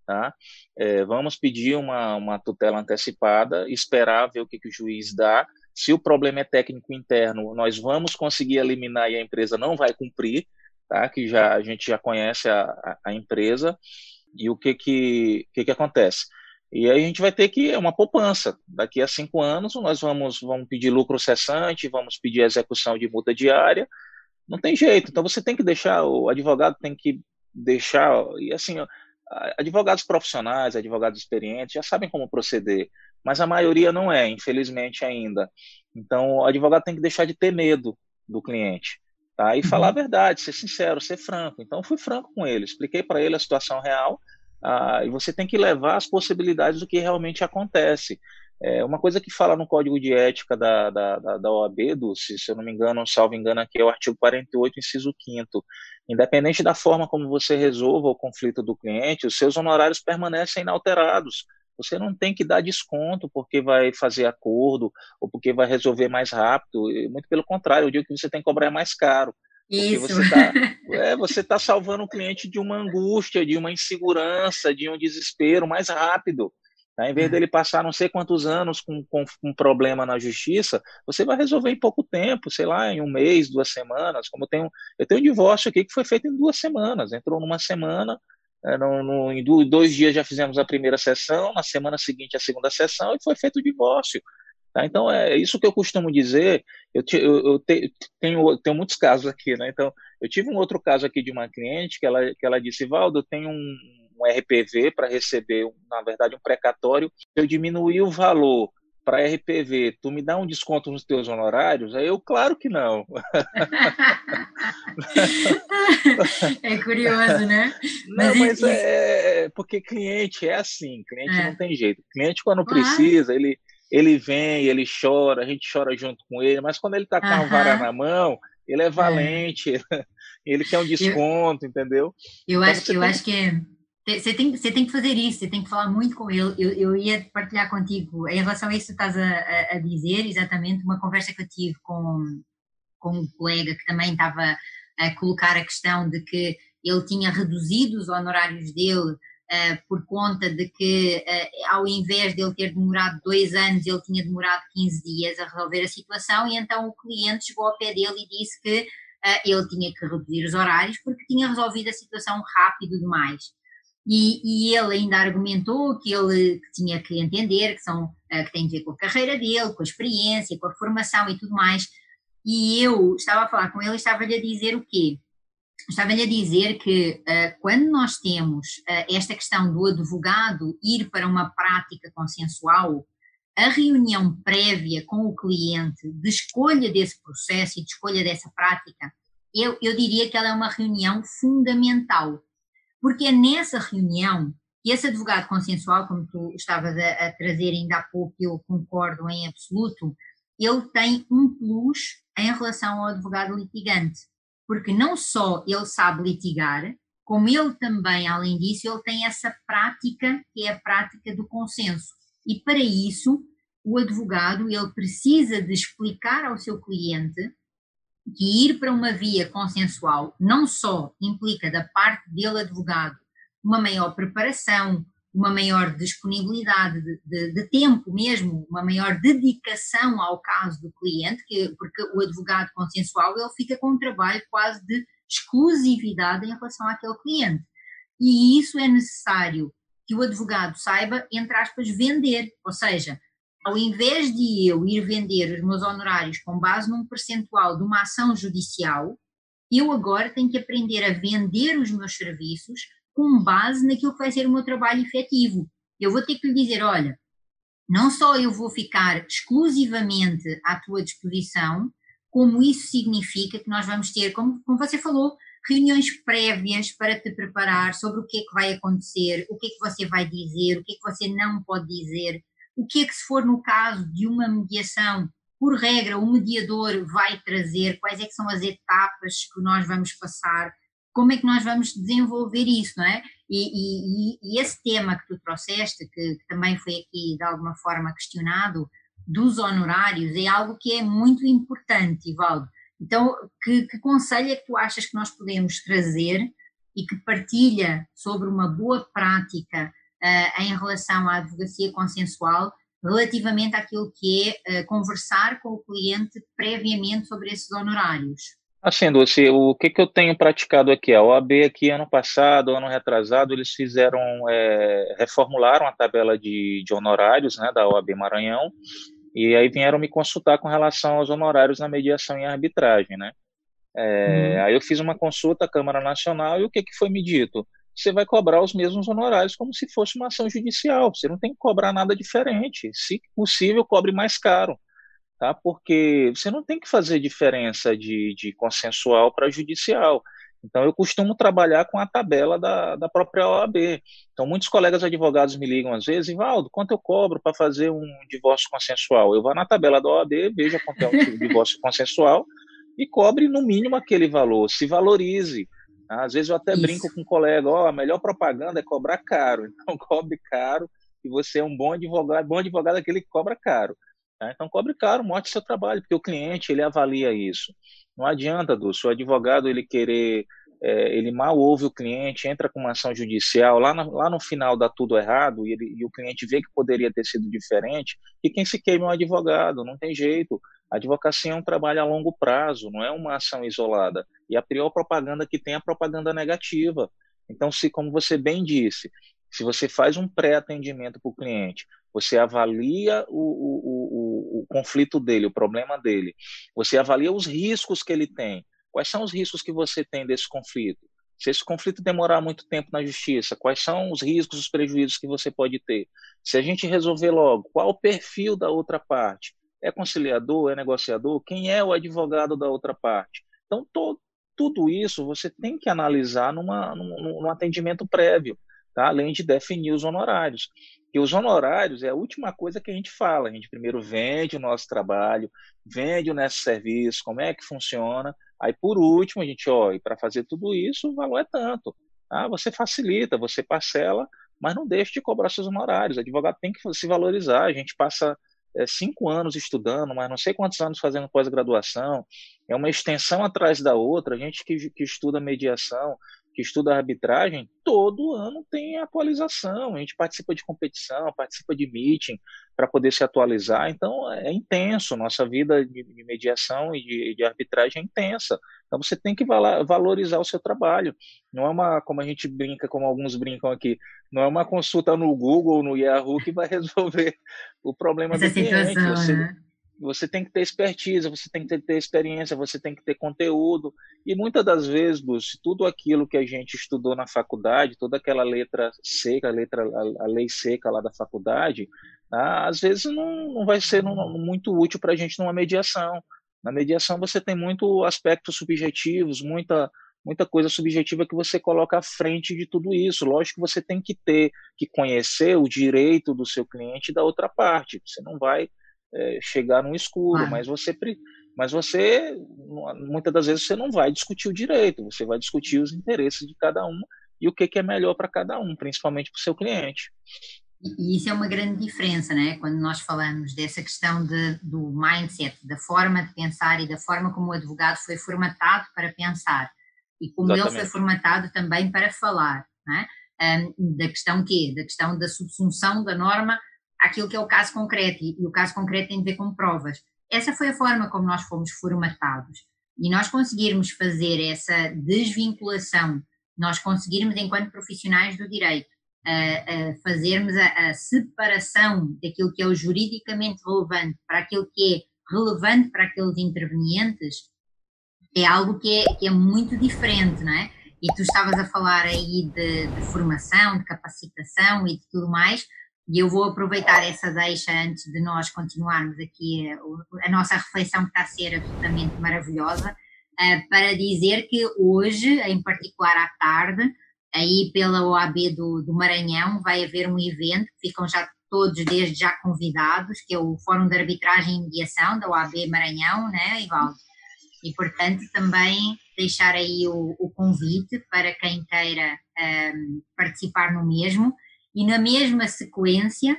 Tá? É, vamos pedir uma, uma tutela antecipada, esperar ver o que, que o juiz dá. Se o problema é técnico interno, nós vamos conseguir eliminar e a empresa não vai cumprir, tá? que já, a gente já conhece a, a, a empresa. E o que, que, que, que acontece? E aí a gente vai ter que é uma poupança. Daqui a cinco anos nós vamos, vamos pedir lucro cessante, vamos pedir execução de multa diária, não tem jeito. Então você tem que deixar, o advogado tem que deixar, e assim, advogados profissionais, advogados experientes já sabem como proceder, mas a maioria não é, infelizmente ainda. Então o advogado tem que deixar de ter medo do cliente. Tá? E uhum. falar a verdade, ser sincero, ser franco. Então, eu fui franco com ele, expliquei para ele a situação real, ah, e você tem que levar as possibilidades do que realmente acontece. É uma coisa que fala no Código de Ética da, da, da, da OAB, do, se, se eu não me engano, salvo engano aqui, é o artigo 48, inciso 5 Independente da forma como você resolva o conflito do cliente, os seus honorários permanecem inalterados. Você não tem que dar desconto porque vai fazer acordo ou porque vai resolver mais rápido. Muito pelo contrário, eu digo que você tem que cobrar mais caro. Porque Isso. você está *laughs* é, você tá salvando o cliente de uma angústia, de uma insegurança, de um desespero mais rápido. Tá? Em vez é. dele passar não sei quantos anos com, com, um problema na justiça, você vai resolver em pouco tempo, sei lá, em um mês, duas semanas. Como eu tenho, eu tenho um divórcio aqui que foi feito em duas semanas. Entrou numa semana, é, no, no, em dois dias já fizemos a primeira sessão, na semana seguinte a segunda sessão e foi feito o divórcio. Tá? Então, é isso que eu costumo dizer. Eu, eu, eu te, tenho, tenho muitos casos aqui. Né? Então, eu tive um outro caso aqui de uma cliente que ela, que ela disse: Valdo, eu tenho um, um RPV para receber, na verdade, um precatório. Eu diminuí o valor para RPV, tu me dá um desconto nos teus honorários? Aí eu, claro que não. *laughs* é curioso, né? Não, mas, mas é, é, porque cliente é assim, cliente é. não tem jeito. Cliente, quando precisa, ele ele vem, ele chora, a gente chora junto com ele, mas quando ele está com a vara na mão, ele é, é. valente, é. *laughs* ele quer um desconto, eu, entendeu? Eu, então, acho, eu tem... acho que é, você tem, você tem que fazer isso, você tem que falar muito com ele. Eu, eu ia partilhar contigo, em relação a isso que estás a, a, dizer, exatamente, uma conversa que eu tive com, com um colega que também estava a colocar a questão de que ele tinha reduzido os honorários dele uh, por conta de que, uh, ao invés de ele ter demorado dois anos, ele tinha demorado 15 dias a resolver a situação, e então o cliente chegou ao pé dele e disse que uh, ele tinha que reduzir os horários porque tinha resolvido a situação rápido demais. E, e, ele ainda argumentou que ele tinha que entender que, são, que tem a ver com a carreira dele, com a experiência, com a formação e tudo mais. E eu estava a falar com ele e estava-lhe a dizer o quê? Estava-lhe a dizer que uh, quando nós temos uh, esta questão do advogado ir para uma prática consensual, a reunião prévia com o cliente de escolha desse processo e de escolha dessa prática, eu, eu diria que ela é uma reunião fundamental, porque é nessa reunião que esse advogado consensual, como tu estavas a, a trazer ainda há pouco, eu concordo em absoluto, ele tem um plus em relação ao advogado litigante porque não só ele sabe litigar, como ele também, além disso, ele tem essa prática, que é a prática do consenso. E para isso, o advogado, ele precisa de explicar ao seu cliente que ir para uma via consensual não só implica da parte dele, advogado, uma maior preparação, uma maior disponibilidade de, de, de, tempo mesmo, uma maior dedicação ao caso do cliente, que, porque o advogado consensual ele fica com um trabalho quase de exclusividade em relação àquele cliente. E isso é necessário que o advogado saiba, entre aspas, vender, ou seja, ao invés de eu ir vender os meus honorários com base num percentual de uma ação judicial, eu agora tenho que aprender a vender os meus serviços com base naquilo que vai ser o meu trabalho efetivo. Eu vou ter que lhe dizer: olha, não só eu vou ficar exclusivamente à tua disposição, como isso significa que nós vamos ter, como, como você falou, reuniões prévias para te preparar sobre o que é que vai acontecer, o que é que você vai dizer, o que é que você não pode dizer, o que é que se for no caso de uma mediação, por regra, o mediador vai trazer, quais é que são as etapas que nós vamos passar, como é que nós vamos desenvolver isso, não é? E, e, e esse tema que tu trouxeste, que, que, também foi aqui de alguma forma questionado, dos honorários, é algo que é muito importante, Ivaldo. Então, que, que conselho é que tu achas que nós podemos trazer e que partilha sobre uma boa prática uh, em relação à advocacia consensual relativamente àquilo que é uh, conversar com o cliente previamente sobre esses honorários? Assim, Dulce, o que, que eu tenho praticado aqui? A OAB aqui, ano passado, ano retrasado, eles fizeram, é, reformularam a tabela de, de honorários né, da OAB Maranhão, e aí vieram me consultar com relação aos honorários na mediação e arbitragem, né? É, uhum. Aí eu fiz uma consulta à Câmara Nacional e o que, que foi me dito? Você vai cobrar os mesmos honorários como se fosse uma ação judicial, você não tem que cobrar nada diferente, se possível, cobre mais caro tá? porque você não tem que fazer diferença de, de consensual para judicial. Então, eu costumo trabalhar com a tabela da, da própria OAB. Então, muitos colegas advogados me ligam às vezes, Valdo, quanto eu cobro para fazer um divórcio consensual? Eu vou na tabela da OAB, vejo quanto é um divórcio consensual e cobre no mínimo aquele valor, se valorize. Às vezes eu até Isso. brinco com um colega, ó, oh, a melhor propaganda é cobrar caro. *laughs* Então, cobre caro e você é um bom advogado, bom advogado é aquele que cobra caro. Tá? Então, cobre caro, mostre seu trabalho, porque o cliente ele avalia isso. Não adianta, Dulce, o advogado ele querer, é, ele mal ouve o cliente, entra com uma ação judicial, lá, no, lá no final dá tudo errado e, ele, e o cliente vê que poderia ter sido diferente, e quem se queima é um advogado, não tem jeito. A advocacia é um trabalho a longo prazo, não é uma ação isolada. E a pior propaganda que tem é a propaganda negativa. Então, se, como você bem disse, se você faz um pré-atendimento para o cliente, você avalia o, o, o, o, conflito dele, o problema dele, você avalia os riscos que ele tem. Quais são os riscos que você tem desse conflito? Se esse conflito demorar muito tempo na justiça, quais são os riscos, os prejuízos que você pode ter? Se a gente resolver logo, qual o perfil da outra parte? É conciliador? É negociador? Quem é o advogado da outra parte? Então, to, tudo isso você tem que analisar numa, num, num atendimento prévio, tá? além de definir os honorários. E os honorários é a última coisa que a gente fala. A gente primeiro vende o nosso trabalho, vende o nosso serviço, como é que funciona. Aí, por último, a gente, ó, e para fazer tudo isso, o valor é tanto. Ah, você facilita, você parcela, mas não deixe de cobrar seus honorários. O advogado tem que se valorizar. A gente passa é, cinco anos estudando, mas não sei quantos anos fazendo pós-graduação, é uma extensão atrás da outra. A gente que, que estuda mediação, que estuda arbitragem, todo ano tem atualização. A gente participa de competição, participa de meeting para poder se atualizar. Então é intenso. Nossa vida de, de mediação e de, de, arbitragem é intensa. Então você tem que valorizar o seu trabalho. Não é uma, como a gente brinca, como alguns brincam aqui, não é uma consulta no Google ou no Yahoo que vai *laughs* resolver o problema Essa do cliente. Situação, você, né? Você tem que ter expertise, você tem que ter, experiência, você tem que ter conteúdo. E muitas das vezes, Lúcio, tudo aquilo que a gente estudou na faculdade, toda aquela letra seca, a, letra, a, lei seca lá da faculdade, tá? às vezes não, não vai ser muito útil para a gente numa mediação. Na mediação você tem muito aspectos subjetivos, muita muita coisa subjetiva que você coloca à frente de tudo isso. Lógico que você tem que ter que conhecer o direito do seu cliente da outra parte. Você não vai é, chegar no escuro, ah. mas você mas você muitas das vezes você não vai discutir o direito, você vai discutir os interesses de cada um e o que, que é melhor para cada um, principalmente para o seu cliente. E isso é uma grande diferença, né? Quando nós falamos dessa questão de, do mindset, da forma de pensar e da forma como o advogado foi formatado para pensar e como Exatamente. ele foi formatado também para falar, né? Um, da questão quê? Da questão da subsunção da norma àquilo que é o caso concreto e, e o caso concreto tem a ver com provas. Essa foi a forma como nós fomos formatados e nós conseguirmos fazer essa desvinculação, nós conseguirmos enquanto profissionais do direito fazermos a, a, separação daquilo que é o juridicamente relevante para aquilo que é relevante para aqueles intervenientes, é algo que é, que é muito diferente, não é? E tu estavas a falar aí de, de, formação, de capacitação e de tudo mais, e eu vou aproveitar essa deixa antes de nós continuarmos aqui a, a nossa reflexão que está a ser absolutamente maravilhosa, uh, para dizer que hoje, em particular à tarde, aí pela OAB do, do Maranhão vai haver um evento, ficam já todos desde já convidados, que é o Fórum de Arbitragem e Mediação da OAB Maranhão, né, Ivaldo? E, portanto, também deixar aí o, o convite para quem queira um, participar no mesmo. E na mesma sequência,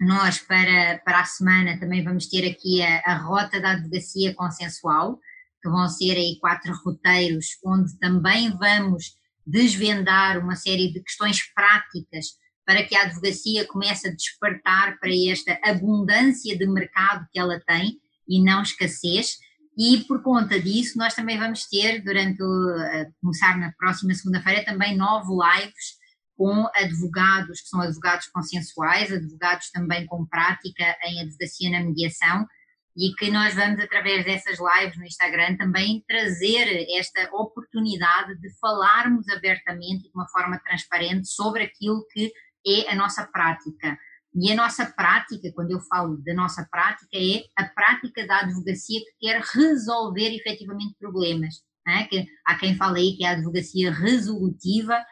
nós para, para a semana também vamos ter aqui a, a rota da advocacia consensual, que vão ser aí quatro roteiros, onde também vamos desvendar uma série de questões práticas para que a advocacia comece a despertar para esta abundância de mercado que ela tem e não escassez. E por conta disso, nós também vamos ter, durante o, começar na próxima segunda-feira, também nove lives com advogados que são advogados consensuais, advogados também com prática em advocacia na mediação, e que nós vamos, através dessas lives no Instagram, também trazer esta oportunidade de falarmos abertamente de uma forma transparente sobre aquilo que é a nossa prática. E a nossa prática, quando eu falo da nossa prática, é a prática da advocacia que quer resolver efetivamente problemas. É? Que há quem fala aí que é a advocacia resolutiva,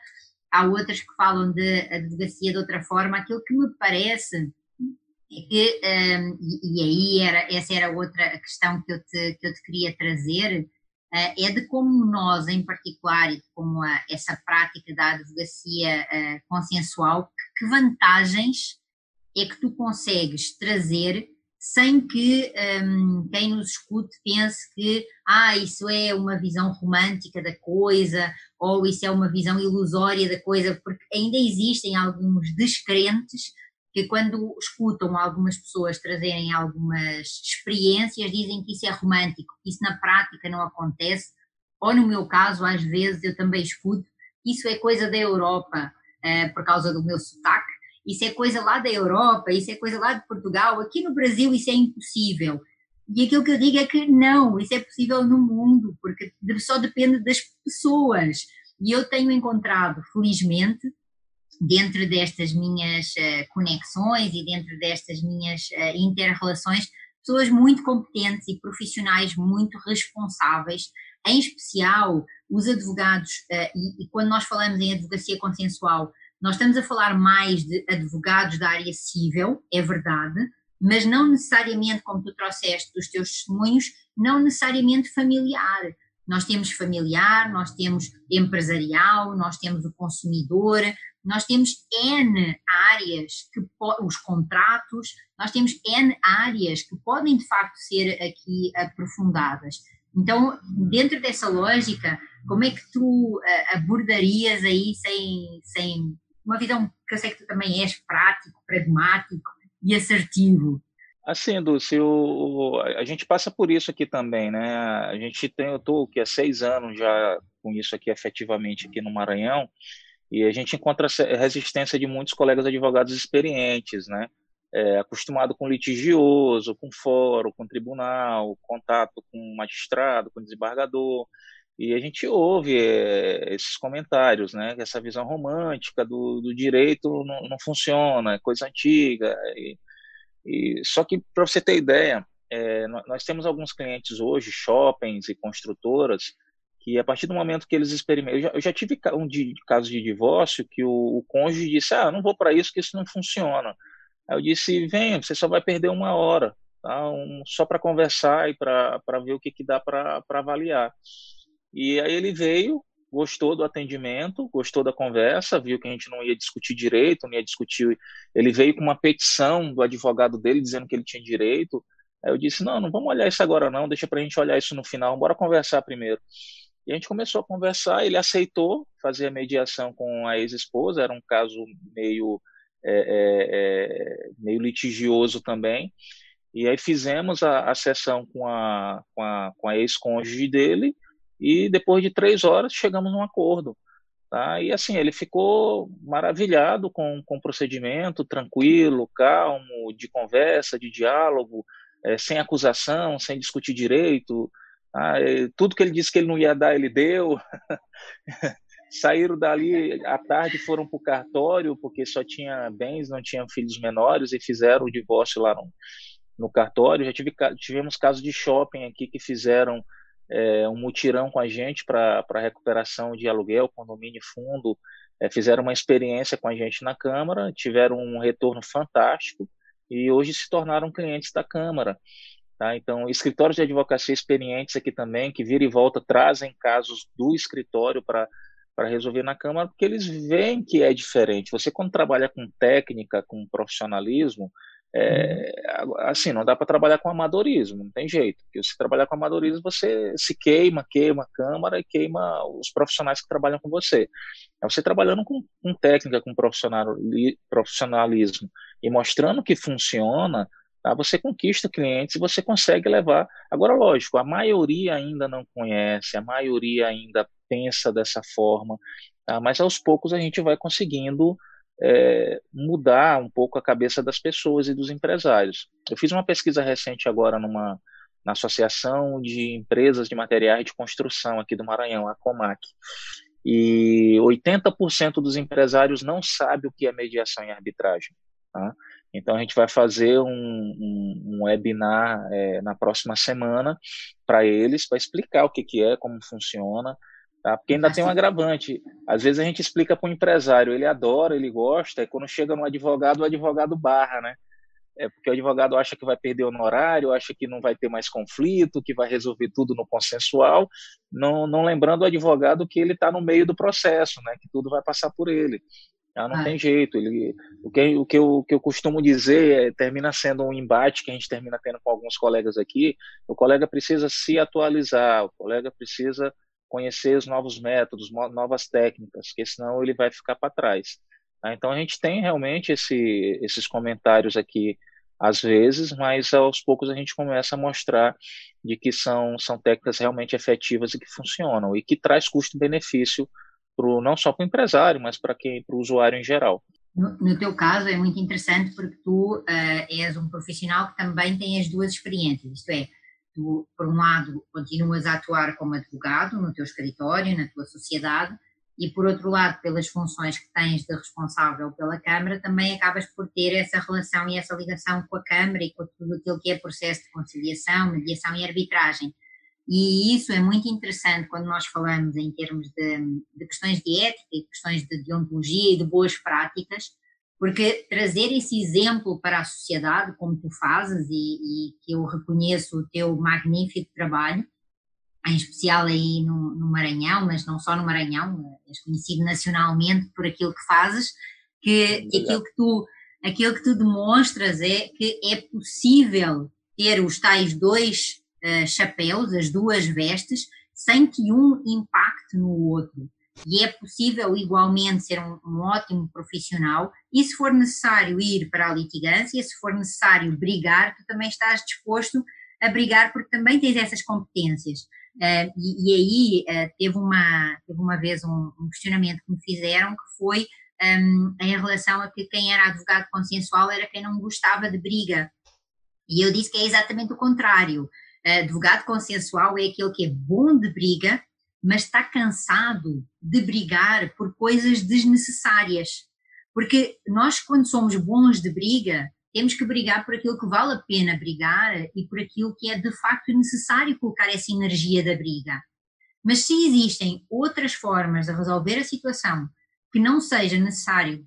há outras que falam de advocacia de outra forma. Aquilo que me parece é que, um, e, e, aí era, essa era outra questão que eu te, que eu te queria trazer, uh, é de como nós, em particular, e como a, essa prática da advocacia uh, consensual, que, que vantagens é que tu consegues trazer sem que um, quem nos escute pense que ah, isso é uma visão romântica da coisa ou isso é uma visão ilusória da coisa, porque ainda existem alguns descrentes que quando escutam algumas pessoas trazerem algumas experiências dizem que isso é romântico, isso na prática não acontece, ou no meu caso às vezes eu também escuto, isso é coisa da Europa uh, por causa do meu sotaque, isso é coisa lá da Europa, isso é coisa lá de Portugal, aqui no Brasil isso é impossível. E aquilo que eu digo é que não, isso é possível no mundo, porque só depende das pessoas. E eu tenho encontrado, felizmente, dentro destas minhas uh, conexões e dentro destas minhas uh, interrelações, pessoas muito competentes e profissionais muito responsáveis, em especial os advogados, uh, e, e, quando nós falamos em advocacia consensual, nós estamos a falar mais de advogados da área civil, é verdade, mas não necessariamente, como tu trouxeste dos teus testemunhos, não necessariamente familiar. Nós temos familiar, nós temos empresarial, nós temos o consumidor, nós temos N áreas, que os contratos, nós temos N áreas que podem de facto ser aqui aprofundadas. Então, dentro dessa lógica, como é que tu uh, abordarias aí sem, sem uma visão que eu sei que tu também és prático, pragmático e assertivo. Assim, Dulce, o, a gente passa por isso aqui também, né? A gente tem, eu estou aqui há seis anos já com isso aqui efetivamente aqui no Maranhão, e a gente encontra resistência de muitos colegas advogados experientes, né? É, acostumado com litigioso, com fórum, com tribunal, contato com magistrado, com desembargador, e a gente ouve é, esses comentários, né? Que essa visão romântica do, do direito não, não, funciona, é coisa antiga. E, e só que para você ter ideia, é, nós temos alguns clientes hoje, shoppings e construtoras, que a partir do momento que eles experimentam, eu já, eu já tive um de, caso de divórcio que o, o cônjuge disse, ah, não vou para isso, que isso não funciona. Aí eu disse, venha, você só vai perder uma hora, tá? Um, só para conversar e para ver o que, que dá para avaliar. E aí ele veio, gostou do atendimento, gostou da conversa, viu que a gente não ia discutir direito, não ia discutir. Ele veio com uma petição do advogado dele dizendo que ele tinha direito. Aí eu disse: não, não vamos olhar isso agora, não, deixa para a gente olhar isso no final, bora conversar primeiro. E a gente começou a conversar, ele aceitou fazer a mediação com a ex-esposa, era um caso meio, é, é, é, meio litigioso também. E aí fizemos a, a sessão com a, com a, com a ex-cônjuge dele, e depois de três horas chegamos num acordo. Tá? E assim, ele ficou maravilhado com, com o procedimento, tranquilo, calmo, de conversa, de diálogo, é, sem acusação, sem discutir direito. Tá? tudo que ele disse que ele não ia dar, ele deu. *laughs* Saíram dali à tarde, foram para o cartório, porque só tinha bens, não tinha filhos menores, e fizeram o divórcio lá no, no cartório. Já tive, tivemos casos de shopping aqui que fizeram é, um mutirão com a gente para recuperação de aluguel, condomínio fundo, é, fizeram uma experiência com a gente na Câmara, tiveram um retorno fantástico e hoje se tornaram clientes da Câmara. Tá? Então, escritórios de advocacia experientes aqui também, que vira e volta, trazem casos do escritório para para resolver na Câmara, porque eles veem que é diferente. Você, quando trabalha com técnica, com profissionalismo, é, assim, não dá para trabalhar com amadorismo, não tem jeito. Porque se trabalhar com amadorismo, você se queima, queima a câmara e queima os profissionais que trabalham com você. É você trabalhando com, com técnica, com profissionalismo e mostrando que funciona, tá? você conquista clientes e você consegue levar. Agora, lógico, a maioria ainda não conhece, a maioria ainda pensa dessa forma, tá? mas aos poucos a gente vai conseguindo é, mudar um pouco a cabeça das pessoas e dos empresários. Eu fiz uma pesquisa recente agora numa na Associação de Empresas de Materiais de Construção aqui do Maranhão, a Comac. E 80% dos empresários não sabe o que é mediação e arbitragem. Tá? Então a gente vai fazer um, um, um webinar é, na próxima semana para eles, para explicar o que, que é, como funciona, Tá? Porque ainda tem um agravante. Às vezes a gente explica para o empresário, ele adora, ele gosta, e quando chega no advogado, o advogado barra, né? É porque o advogado acha que vai perder o honorário, acha que não vai ter mais conflito, que vai resolver tudo no consensual, não, não lembrando o advogado que ele está no meio do processo, né? Que tudo vai passar por ele. Ah, não ah. tem jeito. Ele, o, que, o, que eu, o que eu costumo dizer é, termina sendo um embate que a gente termina tendo com alguns colegas aqui. O colega precisa se atualizar, o colega precisa conhecer os novos métodos, novas técnicas, porque senão ele vai ficar para trás. Tá? Então a gente tem realmente esse, esses comentários aqui às vezes, mas aos poucos a gente começa a mostrar de que são, são técnicas realmente efetivas e que funcionam e que traz custo-benefício não só para o empresário, mas para quem, para o usuário em geral. No, no, teu caso é muito interessante porque tu uh, és um profissional que também tem as duas experiências, isto é, tu, por um lado, continuas a atuar como advogado no teu escritório, na tua sociedade, e por outro lado, pelas funções que tens de responsável pela Câmara, também acabas por ter essa relação e essa ligação com a Câmara e com tudo aquilo que é processo de conciliação, mediação e arbitragem. E isso é muito interessante quando nós falamos em termos de, de questões de ética questões de deontologia e de boas práticas, porque trazer esse exemplo para a sociedade, como tu fazes, e, que eu reconheço o teu magnífico trabalho, em especial aí no, no, Maranhão, mas não só no Maranhão, és conhecido nacionalmente por aquilo que fazes, que, que aquilo que tu aquilo que tu demonstras é que é possível ter os tais dois uh, chapéus, as duas vestes, sem que um impacte no outro. E é possível igualmente ser um, um, ótimo profissional e se for necessário ir para a litigância, se for necessário brigar, tu também estás disposto a brigar porque também tens essas competências. Uh, e, e, aí uh, teve, uma, teve uma vez um, um, questionamento que me fizeram que foi um, em relação a que quem era advogado consensual era quem não gostava de briga. E eu disse que é exatamente o contrário advogado consensual é aquele que é bom de briga, mas está cansado de brigar por coisas desnecessárias. Porque nós, quando somos bons de briga, temos que brigar por aquilo que vale a pena brigar e por aquilo que é de facto necessário colocar essa energia da briga. Mas se existem outras formas de resolver a situação que não seja necessário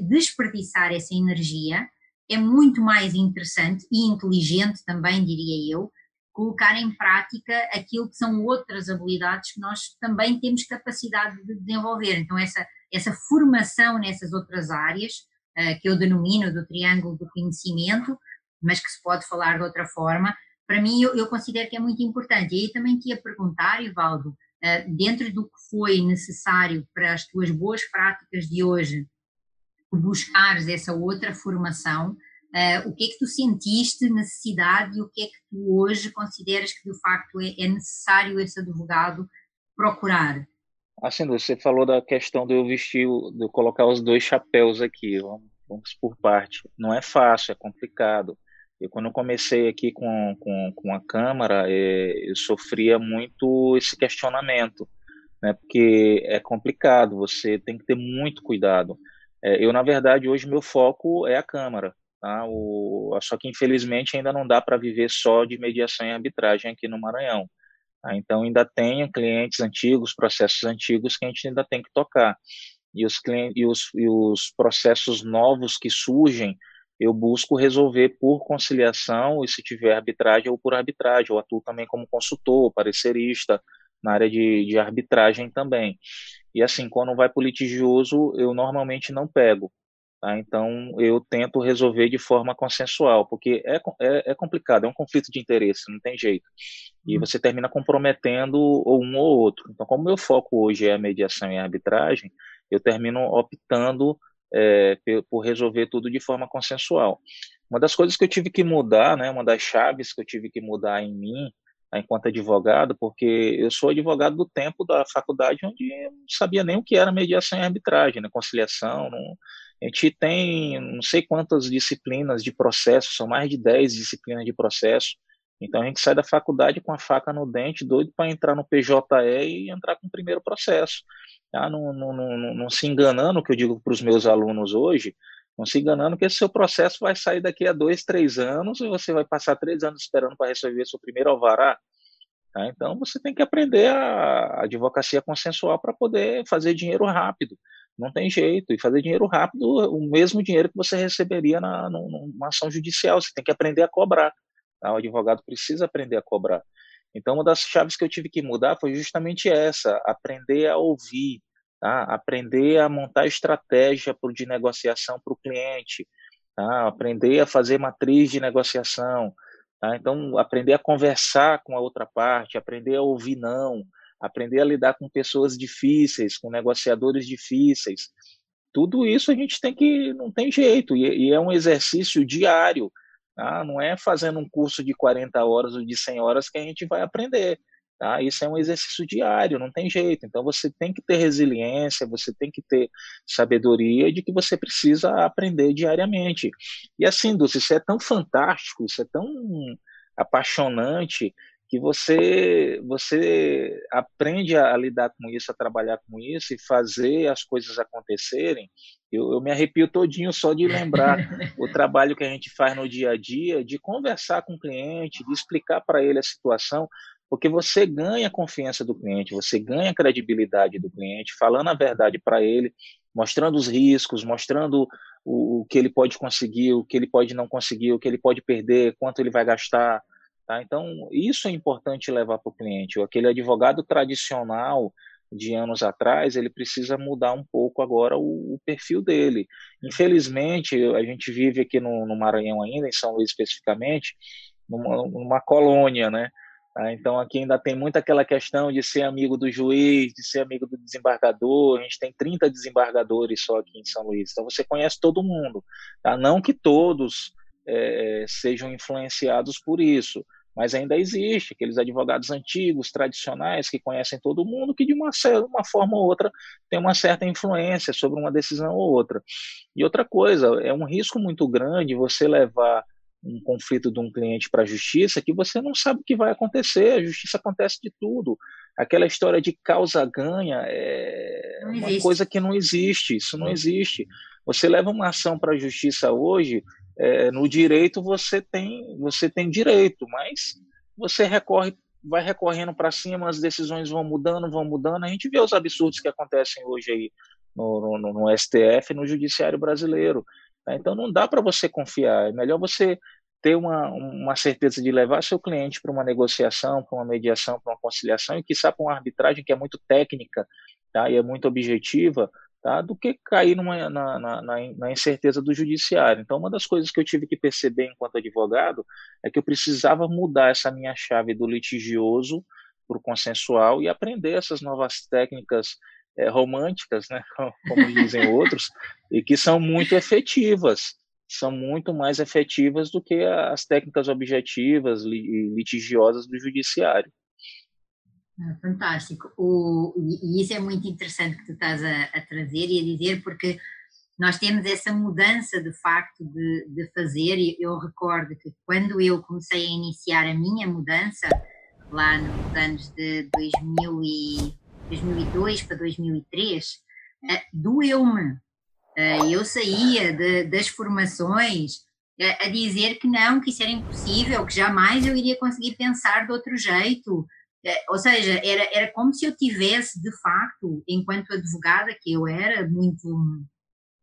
desperdiçar essa energia, é muito mais interessante e inteligente também, diria eu, colocar em prática aquilo que são outras habilidades que nós também temos capacidade de desenvolver. Então, essa, essa formação nessas outras áreas, uh, que eu denomino do triângulo do conhecimento, mas que se pode falar de outra forma, para mim eu, eu considero que é muito importante. E aí também te ia perguntar, Ivaldo, uh, dentro do que foi necessário para as tuas boas práticas de hoje, buscares essa outra formação, Uh, o que é que tu sentiste necessidade e o que é que tu hoje consideras que de facto é, é necessário esse advogado procurar? Assim, você falou da questão de eu vestir, de eu colocar os dois chapéus aqui, vamos, vamos por parte. Não é fácil, é complicado. Eu, quando eu comecei aqui com, com, com a Câmara, é, eu sofria muito esse questionamento, né, porque é complicado, você tem que ter muito cuidado. É, eu, na verdade, hoje meu foco é a Câmara. Tá? O, só que, infelizmente, ainda não dá para viver só de mediação e arbitragem aqui no Maranhão. Tá? Então, ainda tem clientes antigos, processos antigos que a gente ainda tem que tocar. E os, e os, e os processos novos que surgem, eu busco resolver por conciliação e se tiver arbitragem ou por arbitragem. Eu atuo também como consultor, parecerista, na área de, de arbitragem também. E assim, quando vai para litigioso, eu normalmente não pego. Tá? Então, eu tento resolver de forma consensual, porque é, é, é, complicado, é um conflito de interesse, não tem jeito. E uhum. você termina comprometendo um ou outro. Então, como meu foco hoje é a mediação e a arbitragem, eu termino optando é, por resolver tudo de forma consensual. Uma das coisas que eu tive que mudar, né, uma das chaves que eu tive que mudar em mim, enquanto advogado, porque eu sou advogado do tempo da faculdade onde eu não sabia nem o que era mediação e arbitragem, né, conciliação, não, a gente tem não sei quantas disciplinas de processo, são mais de 10 disciplinas de processo. Então a gente sai da faculdade com a faca no dente, doido para entrar no PJE e entrar com o primeiro processo. Tá? Não, não, não, não se enganando, que eu digo para os meus alunos hoje, não se enganando que esse seu processo vai sair daqui a dois, três anos e você vai passar três anos esperando para receber seu primeiro alvará. Tá? Então você tem que aprender a advocacia consensual para poder fazer dinheiro rápido. Não tem jeito. E fazer dinheiro rápido, o mesmo dinheiro que você receberia na, numa ação judicial. Você tem que aprender a cobrar. Tá? O advogado precisa aprender a cobrar. Então, uma das chaves que eu tive que mudar foi justamente essa: aprender a ouvir, tá? aprender a montar estratégia de negociação para o cliente, tá? aprender a fazer matriz de negociação, tá? então aprender a conversar com a outra parte, aprender a ouvir não, aprender a lidar com pessoas difíceis, com negociadores difíceis. Tudo isso a gente tem que, não tem jeito, e, é um exercício diário, tá? não é fazendo um curso de 40 horas ou de 100 horas que a gente vai aprender. Tá? Isso é um exercício diário, não tem jeito. Então você tem que ter resiliência, você tem que ter sabedoria de que você precisa aprender diariamente. E assim, Dulce, isso é tão fantástico, isso é tão apaixonante que você você aprende a, lidar com isso, a trabalhar com isso e fazer as coisas acontecerem. Eu, eu me arrepio todinho só de lembrar *laughs* o trabalho que a gente faz no dia a dia, de conversar com o cliente, de explicar para ele a situação, porque você ganha a confiança do cliente, você ganha a credibilidade do cliente, falando a verdade para ele, mostrando os riscos, mostrando o, o, que ele pode conseguir, o que ele pode não conseguir, o que ele pode perder, quanto ele vai gastar. Tá? Então, isso é importante levar para o cliente. Aquele advogado tradicional de anos atrás, ele precisa mudar um pouco agora o, o perfil dele. Infelizmente, a gente vive aqui no, no Maranhão ainda, em São Luís especificamente, numa, numa colônia, né? Tá? Então, aqui ainda tem muito aquela questão de ser amigo do juiz, de ser amigo do desembargador. A gente tem 30 desembargadores só aqui em São Luís. Então, você conhece todo mundo. Tá? Não que todos é, sejam influenciados por isso, mas ainda existe aqueles advogados antigos, tradicionais, que conhecem todo mundo, que de uma, uma forma ou outra tem uma certa influência sobre uma decisão ou outra. E outra coisa, é um risco muito grande você levar um conflito de um cliente para a justiça que você não sabe o que vai acontecer. A justiça acontece de tudo. Aquela história de causa-ganha é uma coisa que não existe. Isso não existe. Você leva uma ação para a justiça hoje, é, no direito você tem você tem direito, mas você recorre vai recorrendo para cima, as decisões vão mudando, vão mudando. A gente vê os absurdos que acontecem hoje aí no, no, no STF, no judiciário brasileiro. Né? Então não dá para você confiar. É melhor você ter uma, uma certeza de levar seu cliente para uma negociação, para uma mediação, para uma conciliação e que para uma arbitragem que é muito técnica tá? e é muito objetiva, tá? do que cair numa, na, na, na, incerteza do judiciário. Então, uma das coisas que eu tive que perceber enquanto advogado é que eu precisava mudar essa minha chave do litigioso para o consensual e aprender essas novas técnicas é, românticas, né, *laughs* como dizem outros, e que são muito efetivas, são muito mais efetivas do que as técnicas objetivas e litigiosas do judiciário. Ah, fantástico. O, e isso é muito interessante que tu estás a, a, trazer e a dizer, porque nós temos essa mudança de facto de, de fazer. E eu recordo que quando eu comecei a iniciar a minha mudança, lá nos anos de 2000 e 2002 para 2003, uh, doeu-me. Uh, eu saía de, das formações uh, a dizer que não, que isso era impossível, que jamais eu iria conseguir pensar de outro jeito. Ou seja, era, era como se eu tivesse, de facto, enquanto advogada que eu era, muito,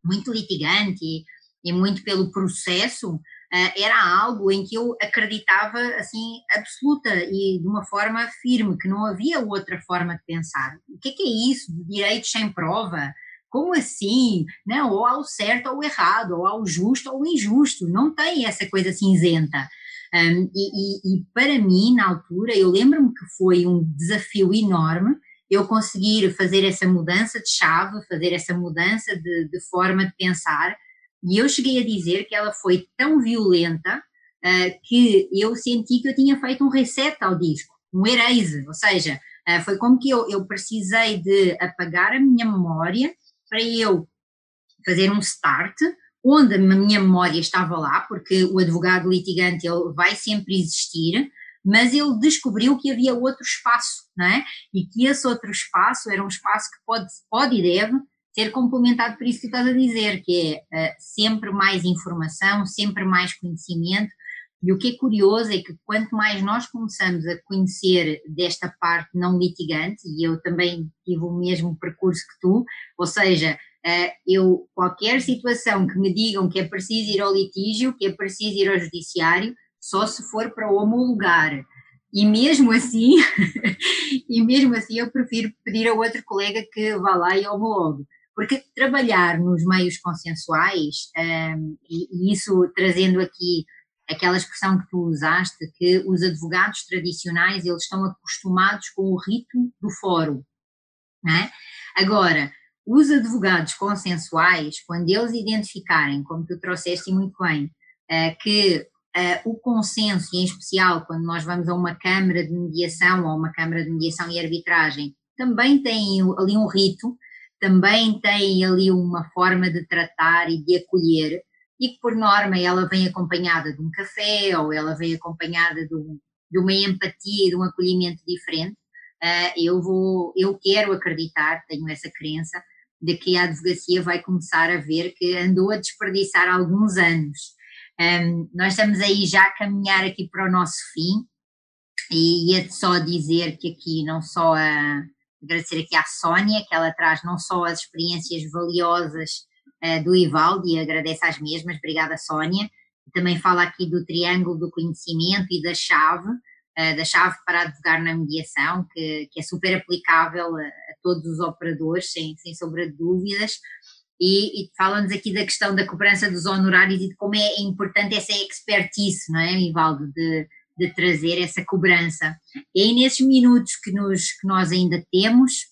muito litigante e, e muito pelo processo, uh, era algo em que eu acreditava assim absoluta e de uma forma firme que não havia outra forma de pensar. O que é, que é isso de direitos sem prova? Como assim? Não, ou ao certo ou errado, ou ao justo ou injusto. Não tem essa coisa cinzenta. Um, e, e, e, para mim, na altura, eu lembro-me que foi um desafio enorme eu conseguir fazer essa mudança de chave, fazer essa mudança de, de forma de pensar, e eu cheguei a dizer que ela foi tão violenta uh, que eu senti que eu tinha feito um reset ao disco, um erase, ou seja, uh, foi como que eu, eu precisei de apagar a minha memória para eu fazer um start, onde a minha memória estava lá, porque o advogado litigante ele vai sempre existir, mas ele descobriu que havia outro espaço, não é? E que esse outro espaço era um espaço que pode, pode e deve ser complementado por isso que estás a dizer, que é uh, sempre mais informação, sempre mais conhecimento. E o que é curioso é que quanto mais nós começamos a conhecer desta parte não litigante, e eu também tive o mesmo percurso que tu, ou seja, eu, qualquer situação que me digam que é preciso ir ao litígio, que é preciso ir ao judiciário, só se for para homologar E mesmo assim, *laughs* e mesmo assim eu prefiro pedir a outro colega que vá lá e homologue. Porque trabalhar nos meios consensuais, um, e, e, isso trazendo aqui aquela expressão que tu usaste, que os advogados tradicionais, eles estão acostumados com o ritmo do fórum, é? Agora, os advogados consensuais, quando eles identificarem, como tu trouxeste muito bem, uh, que uh, o consenso, e em especial quando nós vamos a uma Câmara de Mediação ou uma Câmara de Mediação e Arbitragem, também tem ali um rito, também tem ali uma forma de tratar e de acolher, e que por norma ela vem acompanhada de um café ou ela vem acompanhada de, um, de uma empatia, de um acolhimento diferente. Uh, eu vou, eu quero acreditar, tenho essa crença, de que a advocacia vai começar a ver que andou a desperdiçar alguns anos. Um, nós estamos aí já a caminhar aqui para o nosso fim e ia só dizer que aqui não só a, agradecer aqui à Sónia, que ela traz não só as experiências valiosas uh, do Ivaldo e agradece às mesmas, obrigada Sónia, também fala aqui do triângulo do conhecimento e da chave, da chave para advogar na mediação, que, que é super aplicável a, a todos os operadores, sem, sem sombra de dúvidas, e, e fala-nos aqui da questão da cobrança dos honorários e de como é importante essa expertise, não é, Ivaldo, de, de trazer essa cobrança. E aí, nesses minutos que, nos, que nós ainda temos,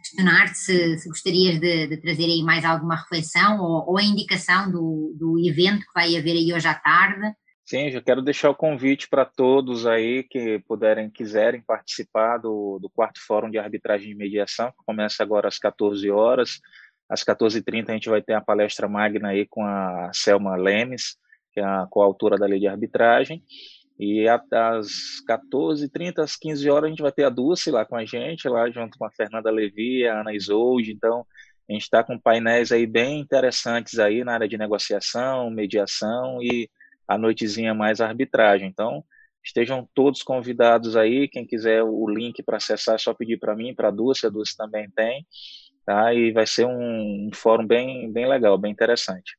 questionar-te se, se, gostarias de, de, trazer aí mais alguma reflexão ou, ou a indicação do, do evento que vai haver aí hoje à tarde. Sim, já quero deixar o convite para todos aí que puderem, quiserem participar do, do quarto Fórum de Arbitragem e Mediação, que começa agora às 14 horas. Às 14h30 a gente vai ter a palestra magna aí com a Selma Lemes, que é a coautora da lei de arbitragem. E às 14h30, às 15 horas, a gente vai ter a Dulce lá com a gente, lá junto com a Fernanda Levi, a Ana Isolde. Então, a gente está com painéis aí bem interessantes aí na área de negociação, mediação e a noitezinha mais arbitragem. Então, estejam todos convidados aí. Quem quiser o link para acessar, é só pedir para mim, para a Dulce, a Dulce também tem tá? E vai ser um, um fórum bem, bem legal, bem interessante.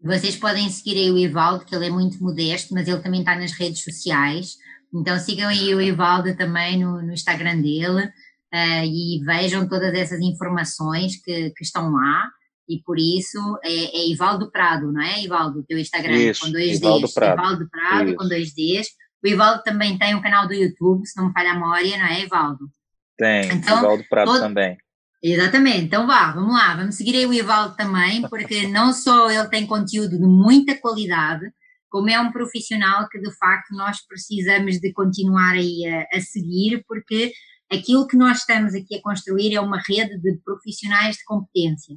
Vocês podem seguir aí o Ivaldo, que ele é muito modesto, mas ele também está nas redes sociais. Então sigam aí o Ivaldo também no, no Instagram dele uh, e vejam todas essas informações que, que estão lá. E por isso é, é Ivaldo Prado, não é, Ivaldo? O teu Instagram isso, com dois Ivaldo Ds. Prado. Ivaldo Prado isso. com dois Ds. O Ivaldo também tem um canal do YouTube, se não me falha a memória, não é, Ivaldo? Tem, então, Ivaldo Prado todo, também. Exatamente, então vá, vamos lá, vamos seguir aí o Ivaldo também, porque *laughs* não só ele tem conteúdo de muita qualidade, como é um profissional que de facto nós precisamos de continuar aí a, a seguir, porque aquilo que nós estamos aqui a construir é uma rede de profissionais de competência.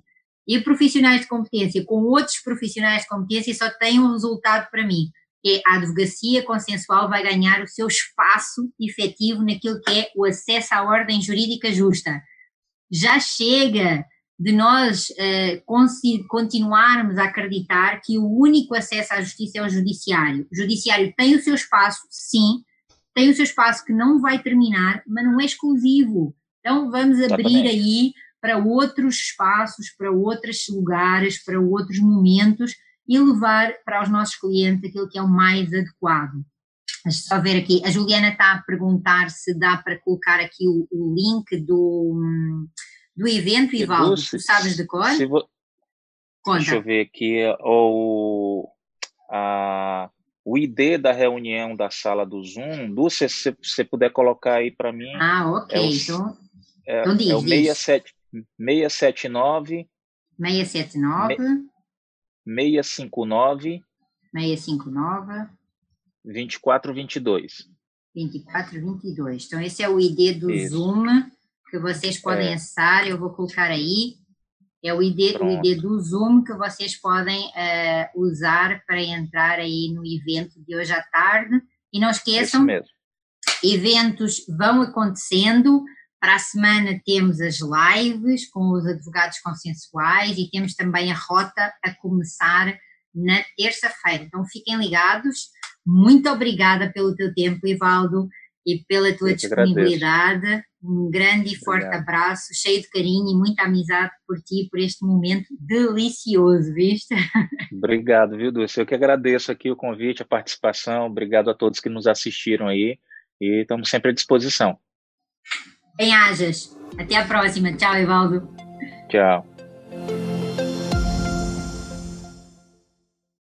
E profissionais de competência com outros profissionais de competência só tem um resultado para mim, que é a advocacia consensual vai ganhar o seu espaço efetivo naquilo que é o acesso à ordem jurídica justa já chega de nós uh, continuarmos a acreditar que o único acesso à justiça é o judiciário. O judiciário tem o seu espaço, sim, tem o seu espaço que não vai terminar, mas não é exclusivo. Então vamos abrir aí para outros espaços, para outros lugares, para outros momentos e levar para os nossos clientes aquilo que é o mais adequado. Deixa só ver aqui, a Juliana está a perguntar se dá para colocar aqui o, o link do, do evento, Ivaldo, tu sabes de cor? Vo... Deixa eu ver aqui, o, a, o ID da reunião da sala do Zoom, Dulce, se você puder colocar aí para mim. Ah, ok, é o, então, é, então diz, é o 67, 679 679 659 659 2422. 2422. Então, esse é o ID do Isso. Zoom que vocês podem é. acessar. Eu vou colocar aí. É o ID, o ID do Zoom que vocês podem uh, usar para entrar aí no evento de hoje à tarde. E não esqueçam, eventos vão acontecendo. Para a semana temos as lives com os advogados consensuais e temos também a rota a começar na terça-feira. Então fiquem ligados. Muito obrigada pelo teu tempo, Ivaldo, e pela tua disponibilidade. Agradeço. Um grande e forte Obrigado. abraço, cheio de carinho e muita amizade por ti, por este momento delicioso, viste? *laughs* Obrigado, viu, Dulce? Eu que agradeço aqui o convite, a participação. Obrigado a todos que nos assistiram aí. e estamos sempre à disposição. Bem-ajas. Até a próxima. Tchau, Evaldo. Tchau.